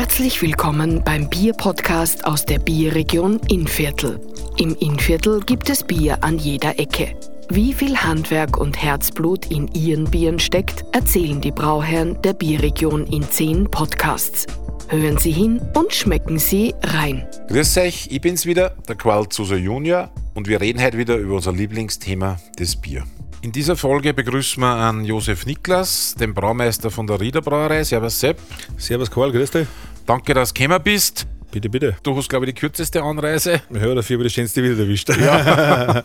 Herzlich willkommen beim Bier-Podcast aus der Bierregion Innviertel. Im Innviertel gibt es Bier an jeder Ecke. Wie viel Handwerk und Herzblut in ihren Bieren steckt, erzählen die Brauherren der Bierregion in zehn Podcasts. Hören Sie hin und schmecken Sie rein. Grüß euch, ich bin's wieder, der Qual Zuser Junior und wir reden heute wieder über unser Lieblingsthema, das Bier. In dieser Folge begrüßen wir an Josef Niklas, den Braumeister von der Rieder Brauerei. Servus Sepp. Servus Karl, grüß dich. Danke, dass du gekommen bist. Bitte, bitte. Du hast, glaube ich, die kürzeste Anreise. Ja, dafür habe ich die schönste wieder erwischt. Ja.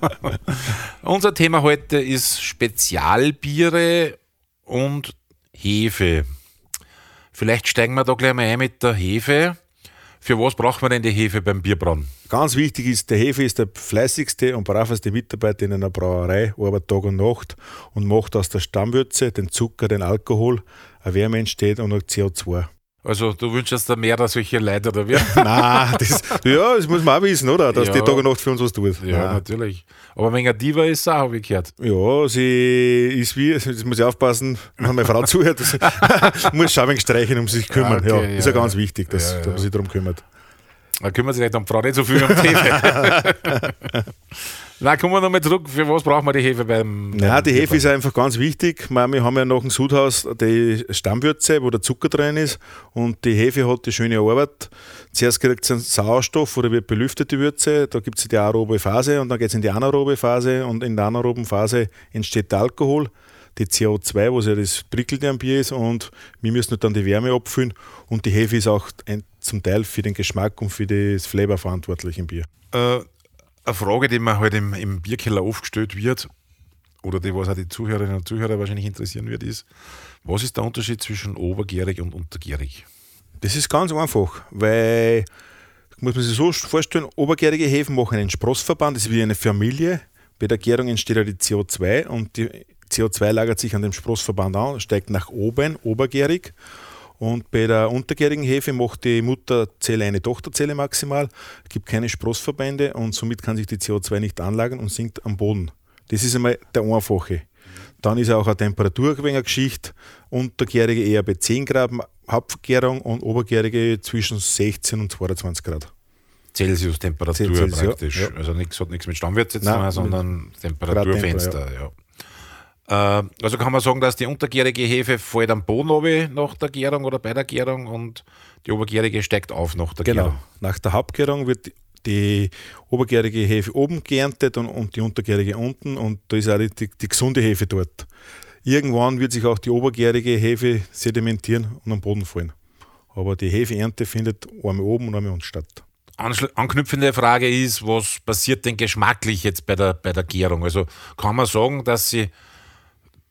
Unser Thema heute ist Spezialbiere und Hefe. Vielleicht steigen wir da gleich mal ein mit der Hefe. Für was braucht man denn die Hefe beim Bierbrauen? Ganz wichtig ist, der Hefe ist der fleißigste und braveste Mitarbeiter in einer Brauerei, arbeitet Tag und Nacht und macht aus der Stammwürze, den Zucker, den Alkohol, eine Wärme entsteht und auch CO2. Also du wünschst dir mehr solche Leute oder wie? Nein, das, ja, das muss man auch wissen, oder? Dass Ja. die Tag und Nacht für uns was tut. Ja, Nein. natürlich. Aber wenn eine Diva ist, auch, habe ich gehört. Ja, sie ist wie, jetzt muss ich aufpassen, wenn meine Frau zuhört, das, muss schon ein streichen, um sich kümmern. Okay, Ja, ja, ist ja ganz wichtig, dass, dass man sich darum kümmert. Da kümmert sich nicht um Frau nicht so viel um Hefe. Nein, kommen wir nochmal zurück. Für was braucht man die Hefe beim. Ja, beim die Hefe ist einfach ganz wichtig. Wir haben ja nach dem Sudhaus die Stammwürze, wo der Zucker drin ist. Und die Hefe hat die schöne Arbeit. Zuerst kriegt sie einen Sauerstoff oder wird belüftet die Würze. Da gibt es die aerobe Phase und dann geht es in die anaerobe Phase. Und in der anaeroben Phase entsteht der Alkohol, die CO2, was ja das Prickelte am Bier ist. Und wir müssen dann die Wärme abfüllen. Und die Hefe ist auch ein, zum Teil für den Geschmack und für das Flavor verantwortlich im Bier. Äh, eine Frage, die mir halt im, im Bierkeller oft gestellt wird, oder die, was auch die Zuhörerinnen und Zuhörer wahrscheinlich interessieren wird, ist, was ist der Unterschied zwischen obergärig und untergärig? Das ist ganz einfach, weil, muss man sich so vorstellen, obergärige Hefen machen einen Sprossverband, das ist wie eine Familie. Bei der Gärung entsteht ja die CO2 und die CO2 lagert sich an dem Sprossverband an, steigt nach oben, obergärig. Und bei der untergärigen Hefe macht die Mutterzelle eine Tochterzelle maximal, gibt keine Sprossverbände und somit kann sich die CO2 nicht anlagern und sinkt am Boden. Das ist einmal der einfache. Dann ist auch eine Temperatur eine Geschichte. Untergärige eher bei 10 Grad Hauptgärung und obergärige zwischen 16 und 22 Grad. Celsius-Temperatur Celsius, ja, praktisch. ja. Also nichts hat nichts mit Stammwürze zu tun, sondern Temperaturfenster. Ja. Äh, Also kann man sagen, dass die untergärige Hefe fällt am Boden runter nach der Gärung oder bei der Gärung und die obergärige steigt auf nach der Genau. Gärung. Nach der Hauptgärung wird die- die obergärige Hefe oben geerntet und, und die untergärige unten und da ist auch die, die, die gesunde Hefe dort. Irgendwann wird sich auch die obergärige Hefe sedimentieren und am Boden fallen. Aber die Hefeernte findet einmal oben und einmal unten statt. Anschl- Anknüpfende Frage ist, was passiert denn geschmacklich jetzt bei der, bei der Gärung? Also kann man sagen, dass sie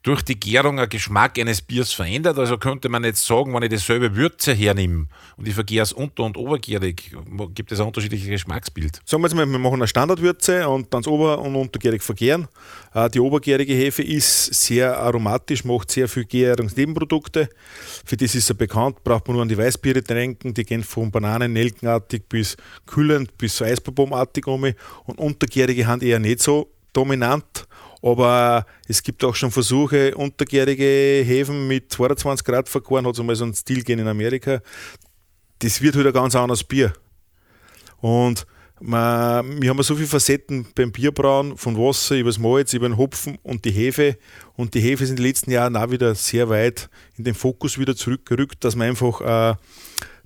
durch die Gärung ein Geschmack eines Biers verändert? Also könnte man jetzt sagen, wenn ich dieselbe Würze hernehme und ich vergehre es unter- und obergärig, gibt es ein unterschiedliches Geschmacksbild? Sagen wir jetzt mal, wir machen eine Standardwürze und dann das ober- und untergärig vergären. Äh, Die obergärige Hefe ist sehr aromatisch, macht sehr viel Gärungsnebenprodukte. Für das ist er bekannt, braucht man nur an die Weißbiere denken, die gehen von Bananen, Nelkenartig bis kühlend bis so Eisbombartig um. Und untergärige haben eher nicht so dominant. Aber es gibt auch schon Versuche, untergärige Hefen mit 22 Grad vergoren, hat es einmal so einen Stil gegeben in Amerika. Das wird halt ein ganz anderes Bier. Und man, wir haben so viele Facetten beim Bierbrauen, von Wasser über das Malz, über den Hopfen und die Hefe. Und die Hefe ist in den letzten Jahren auch wieder sehr weit in den Fokus wieder zurückgerückt, dass man einfach äh,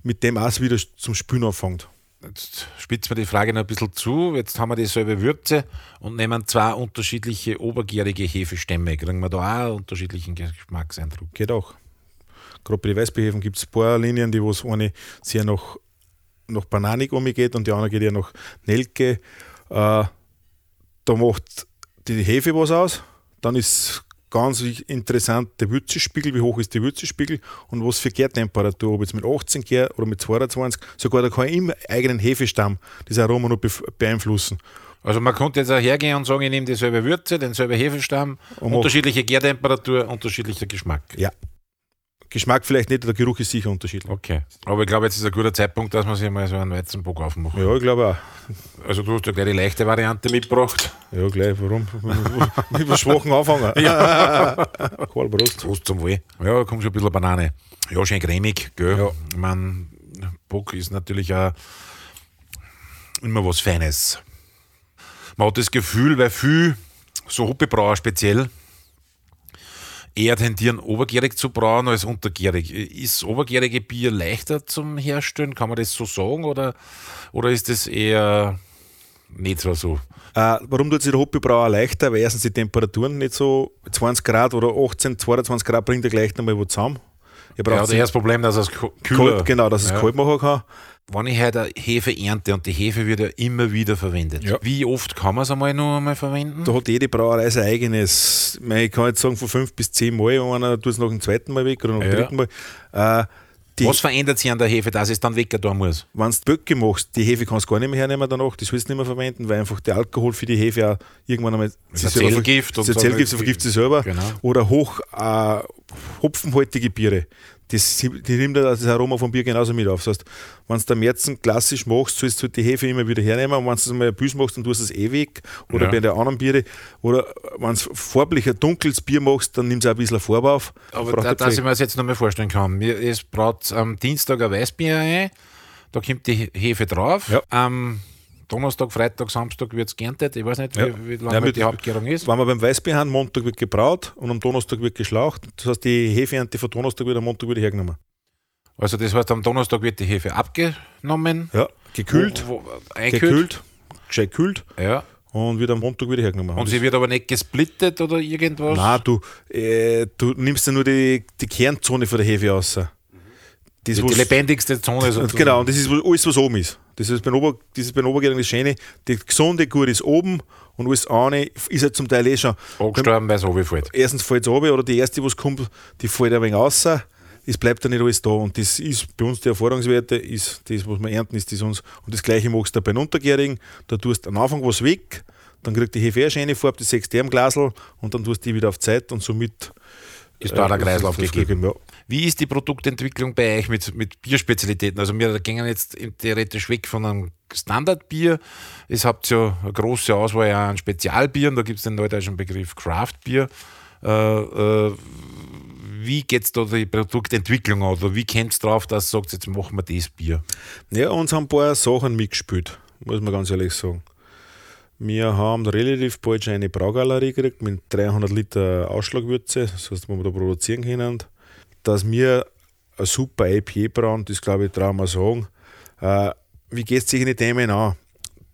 mit dem auch wieder zum Spülen anfängt. Jetzt spitzen wir die Frage noch ein bisschen zu. Jetzt haben wir dieselbe Würze und nehmen zwei unterschiedliche obergärige Hefestämme. Kriegen wir da auch einen unterschiedlichen Geschmackseindruck? Geht auch. Gerade bei den Weißbierhefen gibt es ein paar Linien, die wo es eine sehr nach, nach Bananik umgeht und die andere geht ja nach Nelke. Äh, da macht die Hefe was aus. Dann ist ganz interessant der Würzespiegel, wie hoch ist der Würzespiegel und was für Gärtemperatur, ob jetzt mit 18 Gär oder mit 22. Sogar da kann ich im eigenen Hefestamm das Aroma noch beeinflussen. Also man könnte jetzt auch hergehen und sagen, ich nehme dieselbe Würze, denselbe Hefestamm, Und unterschiedliche Gärtemperatur, unterschiedlicher Geschmack. Ja. Geschmack vielleicht nicht, der Geruch ist sicher unterschiedlich. Okay. Aber ich glaube, jetzt ist ein guter Zeitpunkt, dass man sich mal so einen Weizenbock aufmacht. Ja, ich glaube auch. Also du hast ja gleich die leichte Variante mitgebracht. Ja, gleich, warum? Mit was Schwachen anfangen. Ja. Karl Brust. Prost zum Wohl. Ja, da kommt schon ein bisschen Banane. Ja, schön cremig, gell? Ja. Ich mein, Bock ist natürlich auch immer was Feines. Man hat das Gefühl, weil viel, so Hoppebrauer speziell, eher tendieren, obergärig zu brauen als untergärig. Ist obergärige Bier leichter zum Herstellen? Kann man das so sagen? Oder, oder ist das eher nicht so? Äh, warum tut sich der Hoppebrauer leichter? Weil erstens die Temperaturen nicht so 20 Grad oder 18, 22 Grad bringt er gleich nochmal wo zusammen. Er braucht ja, das Problem, dass es kühler, kalt, Genau, dass es ja. kalt machen kann. Wenn ich heute eine Hefe ernte und die Hefe wird ja immer wieder verwendet, ja. wie oft kann man es einmal noch einmal verwenden? Da hat jede Brauerei sein eigenes. Ich kann jetzt sagen, von fünf bis zehn Mal, einer tut es noch ein zweiten Mal weg oder noch ein dritten Mal. Äh, die, Was verändert sich an der Hefe, dass es dann weg da muss? Wenn du Böcke machst, die Hefe kannst du gar nicht mehr hernehmen danach, das willst du nicht mehr verwenden, weil einfach der Alkohol für die Hefe auch irgendwann einmal das ist Zellgift so Zellgift, vergift sie selber. Genau. Oder hoch äh, hopfenhaltige Biere das, die nimmt das Aroma vom Bier genauso mit auf. Das heißt, wenn du den Märzen klassisch machst, sollst du die Hefe immer wieder hernehmen. Und wenn du es mal Büs machst, dann tust du es eh weg. Oder ja. bei den anderen Biere. Oder wenn du farblich ein dunkles Bier machst, dann nimmst du auch ein bisschen Farbe auf. Aber da, dass ich mir das jetzt noch mal vorstellen kann. Es braucht am Dienstag ein Weißbier ein. Da kommt die Hefe drauf. Ja. Am Donnerstag, Freitag, Samstag wird es geerntet. Ich weiß nicht, ja. wie, wie lange ja, die Hauptgärung ist. Wenn wir beim Weißbier haben, Montag wird gebraut und am Donnerstag wird geschlaucht. Das heißt, die Hefeernte von Donnerstag wird am Montag wieder hergenommen. Also das heißt, am Donnerstag wird die Hefe abgenommen. Ja, gekühlt. Wo, wo, gekühlt. Gescheit kühlt. Ja. Und wird am Montag wieder hergenommen. Und sie wird aber nicht gesplittet oder irgendwas? Nein, du, äh, du nimmst ja nur die, die Kernzone von der Hefe aus. Das, die, die lebendigste Zone. Sozusagen. Genau, und das ist alles, was oben ist. Das ist beim, Ober, das ist beim Obergärigen das Schöne. Die gesunde Kur ist oben und alles eine ist halt zum Teil eh schon. Angestorben, weil es runterfällt. Erstens fällt es runter oder die erste, was kommt, die fällt ein wenig raus. Es bleibt dann nicht alles da. Und das ist bei uns die Erfahrungswerte, ist das, was wir ernten, ist das uns. Und das gleiche machst du bei den Untergärigen. Da tust du am Anfang was weg, dann kriegt die Hefe eine schöne Farbe, die sechst im Glasl und dann tust du die wieder auf Zeit und somit ist da der Kreislauf gegeben. Ja. Wie ist die Produktentwicklung bei euch mit, mit Bierspezialitäten? Also wir gehen jetzt theoretisch weg von einem Standardbier. Es habt ja eine große Auswahl an Spezialbieren, da gibt es den neudeutschen Begriff Craftbier. Äh, äh, wie geht es da die Produktentwicklung an? Oder wie kommt es darauf, dass ihr sagt, jetzt machen wir das Bier? Ja, uns haben ein paar Sachen mitgespielt, muss man ganz ehrlich sagen. Wir haben relativ bald schon eine Braugalerie gekriegt mit 300 Liter Ausschlagwürze, das heißt, wir da produzieren können. Dass wir ein super IPA brauen, das glaube ich, trauen wir sagen. Äh, wie geht es sich in die Themen an?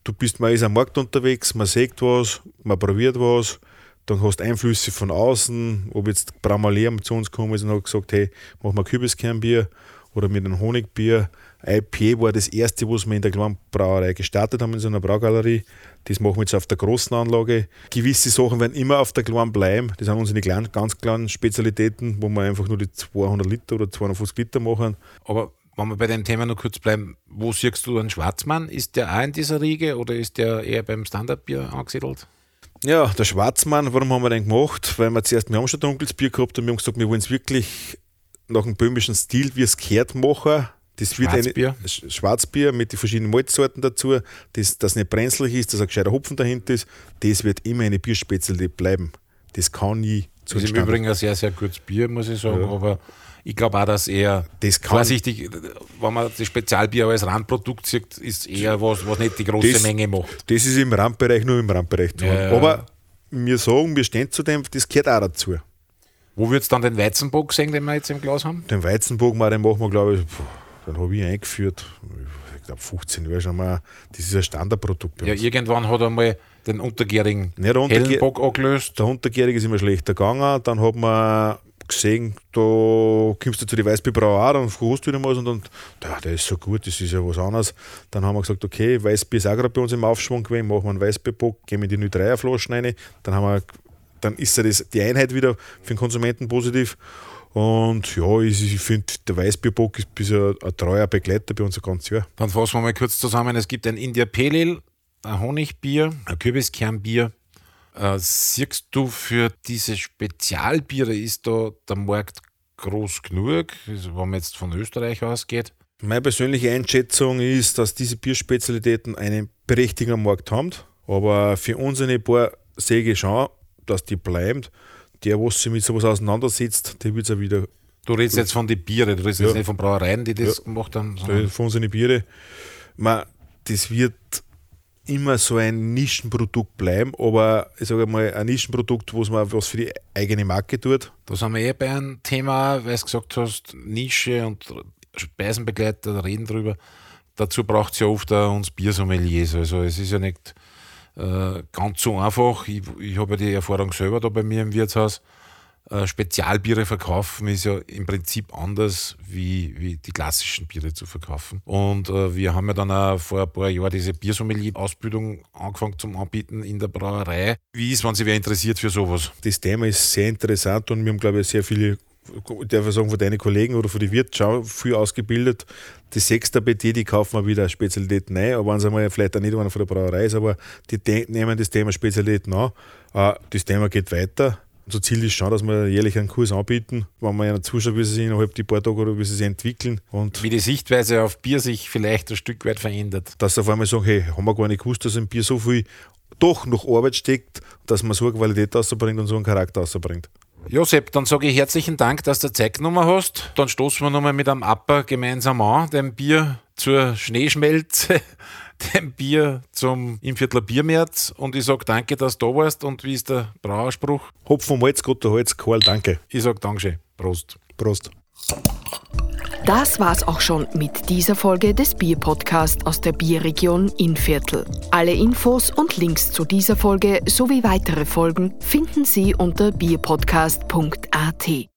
Du bist, man ist am Markt unterwegs, man sieht was, man probiert was, dann hast du Einflüsse von außen, ob jetzt Bramalier zu uns gekommen ist und hat gesagt, hey, mach mal Kürbiskernbier oder mit einem Honigbier. IPA war das erste, was wir in der kleinen Brauerei gestartet haben, in so einer Braugalerie. Das machen wir jetzt auf der großen Anlage. Gewisse Sachen werden immer auf der kleinen bleiben. Das sind unsere kleinen, ganz kleinen Spezialitäten, wo wir einfach nur die 200 Liter oder 250 Liter machen. Aber wenn wir bei dem Thema noch kurz bleiben, wo siehst du einen Schwarzmann? Ist der auch in dieser Riege oder ist der eher beim Standardbier angesiedelt? Ja, der Schwarzmann, warum haben wir den gemacht? Weil wir zuerst, wir haben schon dunkles Bier gehabt und wir haben gesagt, wir wollen es wirklich nach dem böhmischen Stil, wie es gehört, machen. Das wird Schwarzbier. Eine, Schwarzbier mit den verschiedenen Malzsorten dazu, das, das nicht brenzlig ist, dass ein gescheiter Hopfen dahinter ist. Das wird immer eine Bierspezialität bleiben. Das kann nie zu Das ist im Übrigen ein sehr, sehr gutes Bier, muss ich sagen, ja. aber ich glaube auch, dass er das vorsichtig, wenn man das Spezialbier als Randprodukt sieht, ist eher was, was nicht die große das, Menge macht. Das ist im Randbereich nur im Randbereich. Ja. Aber wir sagen, wir stehen zu dem, das gehört auch dazu. Wo wird es dann den Weizenbock sehen, den wir jetzt im Glas haben? Den Weizenbock, den machen wir, glaube ich, den habe ich eingeführt. Ich glaube, 15 Jahre schon mal. Das ist ein Standardprodukt. ja, uns. irgendwann hat er mal den untergärigen ja, der Bock angelöst. Der untergärige ist immer schlechter gegangen. Dann hat man gesehen, da kommst du zu den Weißbierbrauer dann fragst du wieder mal und dann, ja, der ist so gut, das ist ja was anderes. Dann haben wir gesagt, okay, Weißbier ist auch gerade bei uns im Aufschwung gewesen, machen wir einen Weißbierbock, gehen wir die 03er Flaschen rein. Dann, haben wir, dann ist ja das, die Einheit wieder für den Konsumenten positiv. Und ja, ich, ich finde, der Weißbierbock ist bis ein, treuer Begleiter bei uns ein ganzes Jahr. Dann fassen wir mal kurz zusammen. Es gibt ein India Pale ein Honigbier, ein Kürbiskernbier. Äh, siehst du für diese Spezialbiere, ist da der Markt groß genug, also wenn man jetzt von Österreich ausgeht? Meine persönliche Einschätzung ist, dass diese Bierspezialitäten einen berechtigten Markt haben. Aber für unsere paar sehe ich schon, dass die bleiben der, was sich mit sowas auseinandersetzt, der wird es auch wieder Du redest jetzt von den Biere, du redest Ja. jetzt nicht von Brauereien, die das Ja. gemacht haben. Von unseren Biere. Man, das wird immer so ein Nischenprodukt bleiben, aber ich sage mal, ein Nischenprodukt, wo man was für die eigene Marke tut. Da sind wir eh bei einem Thema, weil du gesagt hast, Nische und Speisenbegleiter, da reden drüber. Dazu braucht es ja oft auch uns Biersommeliers. Also es ist ja nicht äh, ganz so einfach. Ich, ich habe ja die Erfahrung selber da bei mir im Wirtshaus. Äh, Spezialbiere verkaufen ist ja im Prinzip anders wie, wie die klassischen Biere zu verkaufen. Und äh, wir haben ja dann auch vor ein paar Jahren diese Biersommelier-Ausbildung angefangen zum Anbieten in der Brauerei. Wie ist, wenn sich wer interessiert für sowas? Das Thema ist sehr interessant und wir haben, glaube ich, sehr viele, darf ich sagen, von deinen Kollegen oder von den Wirt schon viel ausgebildet. Die Sechster BT, die kaufen wir wieder Spezialitäten ein, aber wenn einmal vielleicht auch nicht einer von der Brauerei ist, aber die nehmen das Thema Spezialitäten an. Äh, Das Thema geht weiter. Unser Ziel ist schon, dass wir jährlich einen Kurs anbieten, wenn man ja zuschaut, wie sie sich innerhalb die paar Tage oder wie sie sich entwickeln. Und Wie die Sichtweise auf Bier sich vielleicht ein Stück weit verändert. dass sie auf einmal sagen, hey, haben wir gar nicht gewusst, dass im Bier so viel doch noch Arbeit steckt, dass man so eine Qualität rausbringt und so einen Charakter rausbringt. Josep, dann sage ich herzlichen Dank, dass du Zeit genommen hast. Dann stoßen wir nochmal mit einem Apper gemeinsam an, dem Bier zur Schneeschmelze, dem Bier zum im Viertler Biermärz. Und ich sage danke, dass du da warst. Und wie ist der Brauerspruch? Hopfen, Malz, guter Holz, Karl, danke. Ich sage Dankeschön. Prost. Prost. Das war's auch schon mit dieser Folge des Bierpodcasts aus der Bierregion Innviertel. Alle Infos und Links zu dieser Folge sowie weitere Folgen finden Sie unter bierpodcast.at.